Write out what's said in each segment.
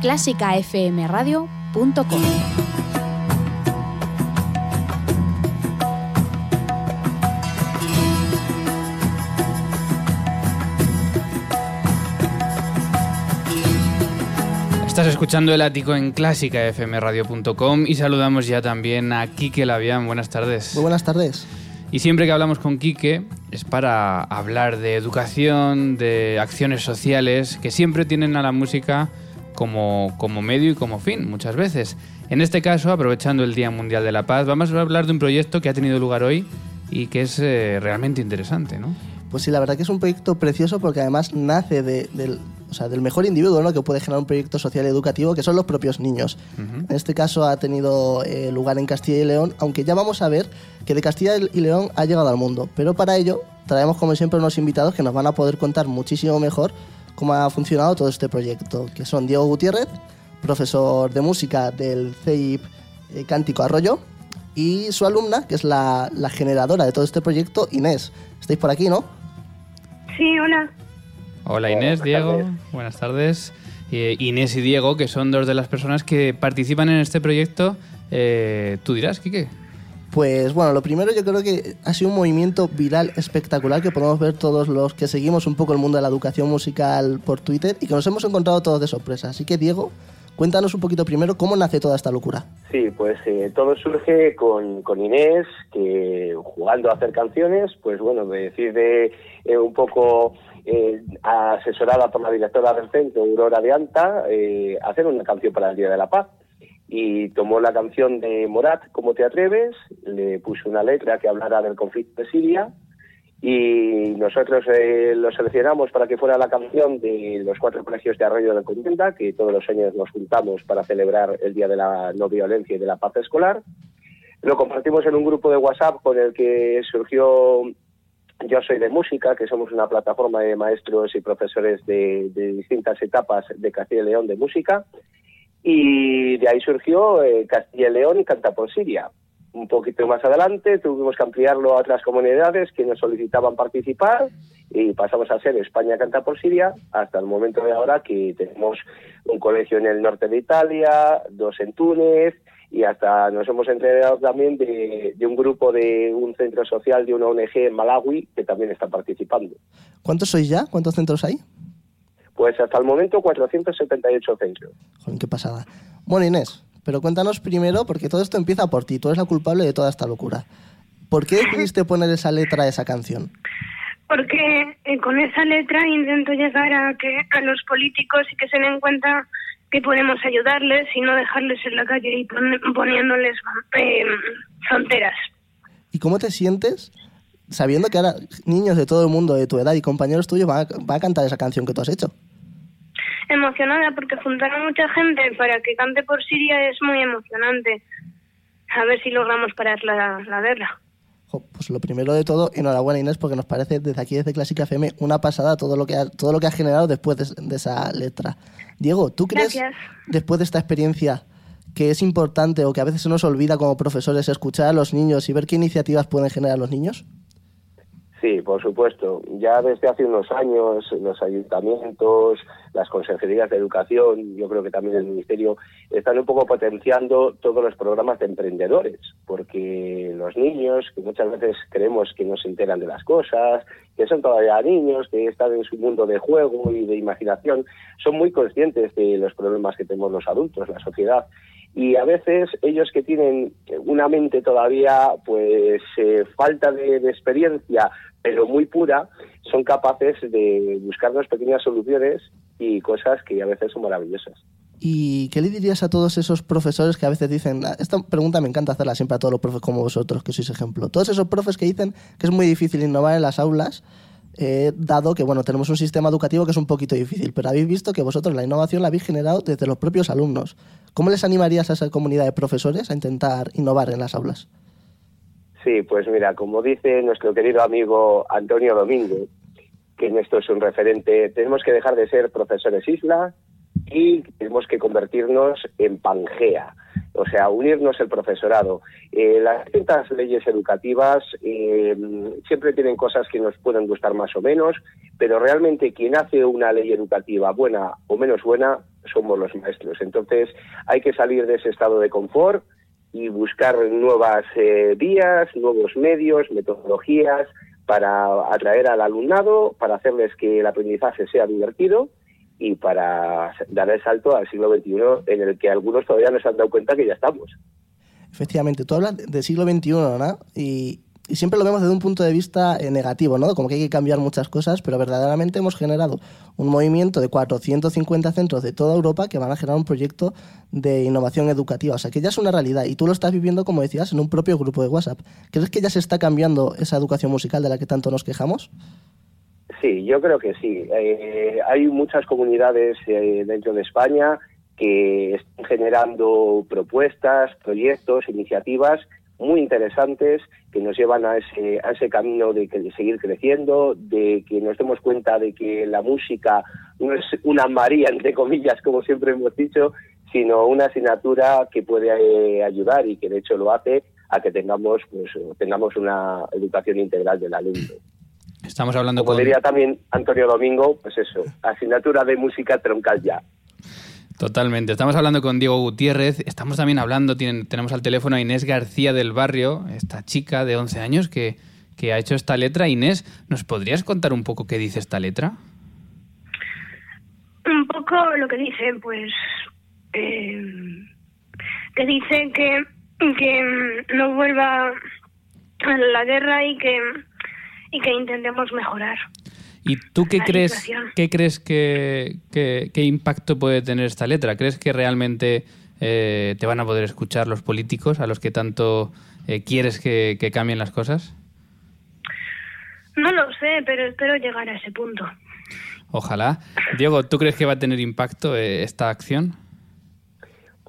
clásicafmradio.com. Estás escuchando el ático en clásicafmradio.com y saludamos ya también a Quique Labián. Buenas tardes. Muy buenas tardes. Y siempre que hablamos con Quique es para hablar de educación, de acciones sociales que siempre tienen a la música como, como medio y como fin, muchas veces. En este caso, aprovechando el Día Mundial de la Paz, vamos a hablar de un proyecto que ha tenido lugar hoy y que es eh, realmente interesante, ¿no? Pues sí, la verdad que es un proyecto precioso porque además nace de, del, o sea, del mejor individuo ¿no? que puede generar un proyecto social y educativo, que son los propios niños. En este caso ha tenido eh, lugar en Castilla y León, aunque ya vamos a ver que de Castilla y León ha llegado al mundo. Pero para ello traemos como siempre unos invitados que nos van a poder contar muchísimo mejor cómo ha funcionado todo este proyecto, que son Diego Gutiérrez, profesor de música del CEIP eh, Cántico Arroyo, y su alumna, que es la, la generadora de todo este proyecto, Inés. ¿Estáis por aquí, no? Sí, hola. Hola Inés, Diego, buenas tardes. Eh, Inés y Diego, que son dos de las personas que participan en este proyecto. Eh, ¿Tú dirás, Quique? Pues bueno, lo primero yo creo que ha sido un movimiento viral espectacular que podemos ver todos los que seguimos un poco el mundo de la educación musical por Twitter y que nos hemos encontrado todos de sorpresa. Así que Diego, cuéntanos un poquito primero cómo nace toda esta locura. Sí, pues eh, todo surge con, con, Inés, que jugando a hacer canciones, pues bueno, decide eh, un poco eh, asesorada por la directora del centro, Aurora de Anta, eh, hacer una canción para el Día de la Paz. Y tomó la canción de Morat, ¿Cómo te atreves? Le puso una letra que hablara del conflicto de Siria y nosotros eh, lo seleccionamos para que fuera la canción de los cuatro colegios de Arroyo de Contenta, que todos los años nos juntamos para celebrar el Día de la No Violencia y de la Paz Escolar. Lo compartimos en un grupo de WhatsApp con el que surgió yo soy de música, que somos una plataforma de maestros y profesores de, de distintas etapas de Castilla y León de música. Y de ahí surgió eh, Castilla y León y Canta por Siria. Un poquito más adelante tuvimos que ampliarlo a otras comunidades que nos solicitaban participar y pasamos a ser España Canta por Siria hasta el momento de ahora que tenemos un colegio en el norte de Italia, dos en Túnez, y hasta nos hemos enterado también de, de, un grupo de un centro social de una ONG en Malawi que también está participando. ¿Cuántos sois ya? ¿Cuántos centros hay? Pues hasta el momento 478 centros. Joder, qué pasada. Bueno, Inés, pero cuéntanos primero, porque todo esto empieza por ti, tú eres la culpable de toda esta locura. ¿Por qué decidiste poner esa letra a esa canción? Porque eh, con esa letra intento llegar a que a los políticos y que se den cuenta que podemos ayudarles y no dejarles en la calle y poniéndoles eh, fronteras. ¿Y cómo te sientes sabiendo que ahora niños de todo el mundo de tu edad y compañeros tuyos van a, van a cantar esa canción que tú has hecho? Emocionada porque juntar a mucha gente para que cante por Siria es muy emocionante. A ver si logramos parar la, la guerra. Pues lo primero de todo, enhorabuena Inés, porque nos parece desde aquí, desde Clásica FM, una pasada todo lo que ha, todo lo que ha generado después de, de esa letra. Diego, ¿tú crees, Gracias. después de esta experiencia, que es importante o que a veces se nos olvida como profesores escuchar a los niños y ver qué iniciativas pueden generar los niños? Sí, por supuesto. Ya desde hace unos años los ayuntamientos, las consejerías de educación, yo creo que también el ministerio, están un poco potenciando todos los programas de emprendedores, porque los niños, que muchas veces creemos que no se enteran de las cosas, que son todavía niños, que están en su mundo de juego y de imaginación, son muy conscientes de los problemas que tenemos los adultos, la sociedad y a veces ellos que tienen una mente todavía pues eh, falta de, de, experiencia pero muy pura son capaces de buscarnos pequeñas soluciones y cosas que a veces son maravillosas ¿Y qué le dirías a todos esos profesores que a veces dicen, esta pregunta me encanta hacerla siempre a todos los profes como vosotros, que sois ejemplo, todos esos profes que dicen que es muy difícil innovar en las aulas, eh, dado que bueno tenemos un sistema educativo que es un poquito difícil, pero habéis visto que vosotros la innovación la habéis generado desde los propios alumnos. ¿Cómo les animarías a esa comunidad de profesores a intentar innovar en las aulas? Sí, pues mira, como dice nuestro querido amigo Antonio Domínguez, que en esto es un referente, tenemos que dejar de ser profesores isla y tenemos que convertirnos en Pangea, o sea, unirnos el profesorado. Eh, las distintas leyes educativas eh, siempre tienen cosas que nos pueden gustar más o menos, pero realmente quien hace una ley educativa buena o menos buena somos los maestros. Entonces hay que salir de ese estado de confort y buscar nuevas eh, vías, nuevos medios, metodologías para atraer al alumnado, para hacerles que el aprendizaje sea divertido y para dar el salto al siglo XXI en el que algunos todavía no se han dado cuenta que ya estamos. Efectivamente, tú hablas del siglo XXI, ¿no? Y, y siempre lo vemos desde un punto de vista eh, negativo, ¿no? Como que hay que cambiar muchas cosas, pero verdaderamente hemos generado un movimiento de 450 centros de toda Europa que van a generar un proyecto de innovación educativa. O sea, que ya es una realidad y tú lo estás viviendo, como decías, en un propio grupo de WhatsApp. ¿Crees que ya se está cambiando esa educación musical de la que tanto nos quejamos? Sí, yo creo que sí. Eh, hay muchas comunidades eh, dentro de España que están generando propuestas, proyectos, iniciativas muy interesantes que nos llevan a ese, a ese camino de, que, de seguir creciendo, de que nos demos cuenta de que la música no es una María, entre comillas, como siempre hemos dicho, sino una asignatura que puede eh, ayudar y que de hecho lo hace a que tengamos pues tengamos una educación integral del alumno. Estamos hablando Como con... diría también Antonio Domingo, pues eso, asignatura de música troncal ya. Totalmente. Estamos hablando con Diego Gutiérrez. Estamos también hablando, tenemos al teléfono a Inés García del Barrio, esta chica de 11 años que, que ha hecho esta letra. Inés, ¿nos podrías contar un poco qué dice esta letra? Un poco lo que dice, pues, eh, que dice que, que no vuelva a la guerra y que, y que intentemos mejorar. ¿Y tú qué La crees, situación. qué crees que, que- qué impacto puede tener esta letra? ¿Crees que realmente eh, te van a poder escuchar los políticos a los que tanto eh, quieres que, que cambien las cosas? No lo sé, pero espero llegar a ese punto. Ojalá. Diego, ¿tú crees que va a tener impacto eh, esta acción?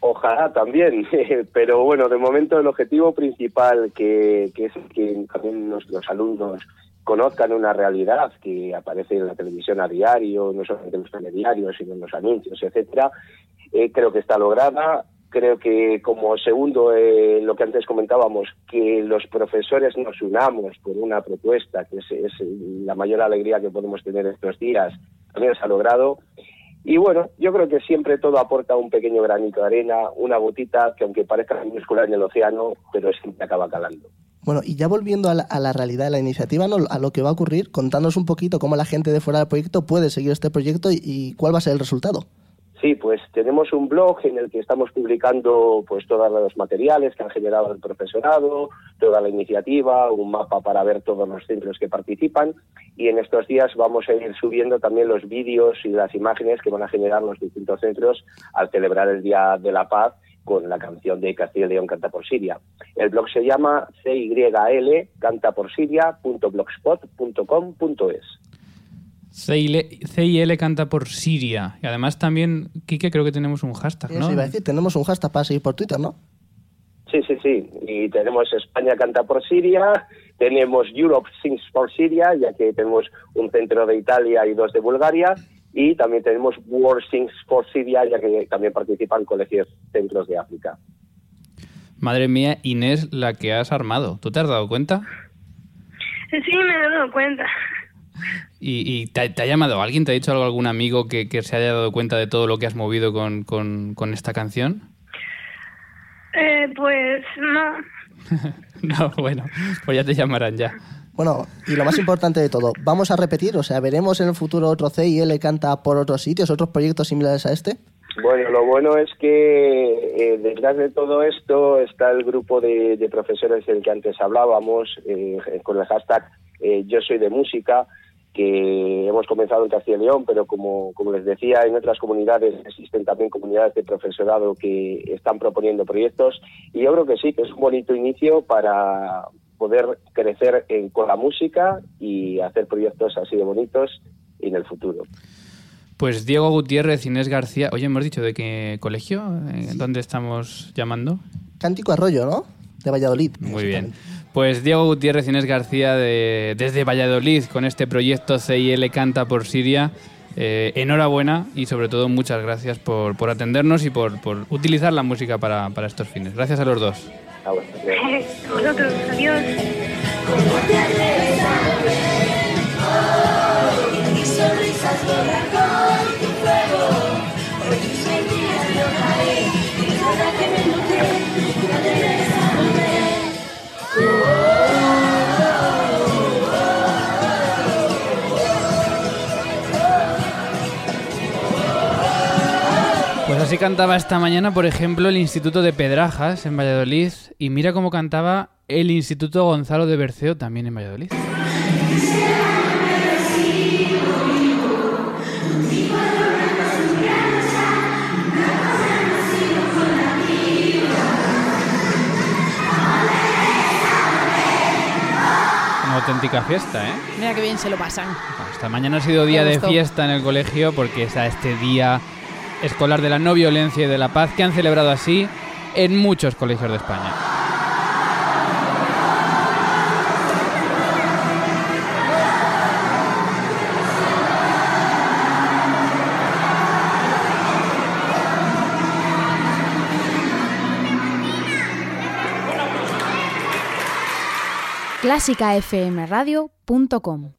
Ojalá también, pero bueno, de momento el objetivo principal que, que es que también los, los alumnos conozcan una realidad que aparece en la televisión a diario, no solamente en los telediarios, sino en los anuncios, etcétera, eh, creo que está lograda. Creo que como segundo, eh, lo que antes comentábamos, que los profesores nos unamos por una propuesta, que es, la mayor alegría que podemos tener estos días, también se ha logrado. Y bueno, yo creo que siempre todo aporta un pequeño granito de arena, una gotita que aunque parezca minúscula en el océano, pero siempre acaba calando. Bueno, y ya volviendo a la, realidad de la iniciativa, ¿no? a lo que va a ocurrir, contándonos un poquito cómo la gente de fuera del proyecto puede seguir este proyecto y, y cuál va a ser el resultado. Sí, pues tenemos un blog en el que estamos publicando pues todos los materiales que han generado el profesorado, toda la iniciativa, un mapa para ver todos los centros que participan y en estos días vamos a ir subiendo también los vídeos y las imágenes que van a generar los distintos centros al celebrar el Día de la Paz con la canción de Castilla y León Canta por Siria. El blog se llama cyl cantaporsiria.blogspot.com.es. CIL, CIL canta por Siria. Y además también, Quique, creo que tenemos un hashtag, ¿no? iba a decir, tenemos un hashtag para seguir por Twitter, ¿no? Sí, sí, sí. Y tenemos España canta por Siria, tenemos Europe Sings por Siria, ya que tenemos un centro de Italia y dos de Bulgaria, y también tenemos World Sings for Siria, ya que también participan colegios centros de África. Madre mía, Inés, la que has armado. ¿Tú te has dado cuenta? Sí, me he dado cuenta. ¿Y, y te, te ha llamado alguien? ¿Te ha dicho algo algún amigo que, que se haya dado cuenta de todo lo que has movido con, con- con esta canción? Eh, pues no. no, bueno, pues ya te llamarán ya. Bueno, y lo más importante de todo, ¿vamos a repetir? O sea, ¿veremos en el futuro otro CIL canta por otros sitios, otros proyectos similares a este? Bueno, lo bueno es que eh, detrás de todo esto está el grupo de, de profesores del que antes hablábamos, eh, con el hashtag eh, Yo soy de música, que hemos comenzado en Castilla y León, pero como, como les decía, en otras comunidades existen también comunidades de profesorado que están proponiendo proyectos y yo creo que sí, que es un bonito inicio para poder crecer en- con la música y hacer proyectos así de bonitos en el futuro. Pues Diego Gutiérrez, Inés García. Oye, hemos dicho de qué colegio, Eh, ¿dónde estamos llamando? Cántico Arroyo, ¿no? De Valladolid. Muy bien. Pues Diego Gutiérrez, Inés García de- desde Valladolid con este proyecto CIL Canta por Siria. Eh, enhorabuena y sobre todo muchas gracias por, por atendernos y por, por utilizar la música para, para estos fines. Gracias a los dos. Ah, bueno, A vosotros, adiós. y sonrisas así cantaba esta mañana, por ejemplo, el Instituto de Pedrajas en Valladolid. Y mira cómo cantaba el Instituto Gonzalo de Berceo también en Valladolid. Una auténtica fiesta, ¿eh? Mira qué bien se lo pasan. Esta mañana ha sido día de fiesta en el colegio porque está este día escolar de la no violencia y de la paz que han celebrado así en muchos colegios de España. clásicafmradio.com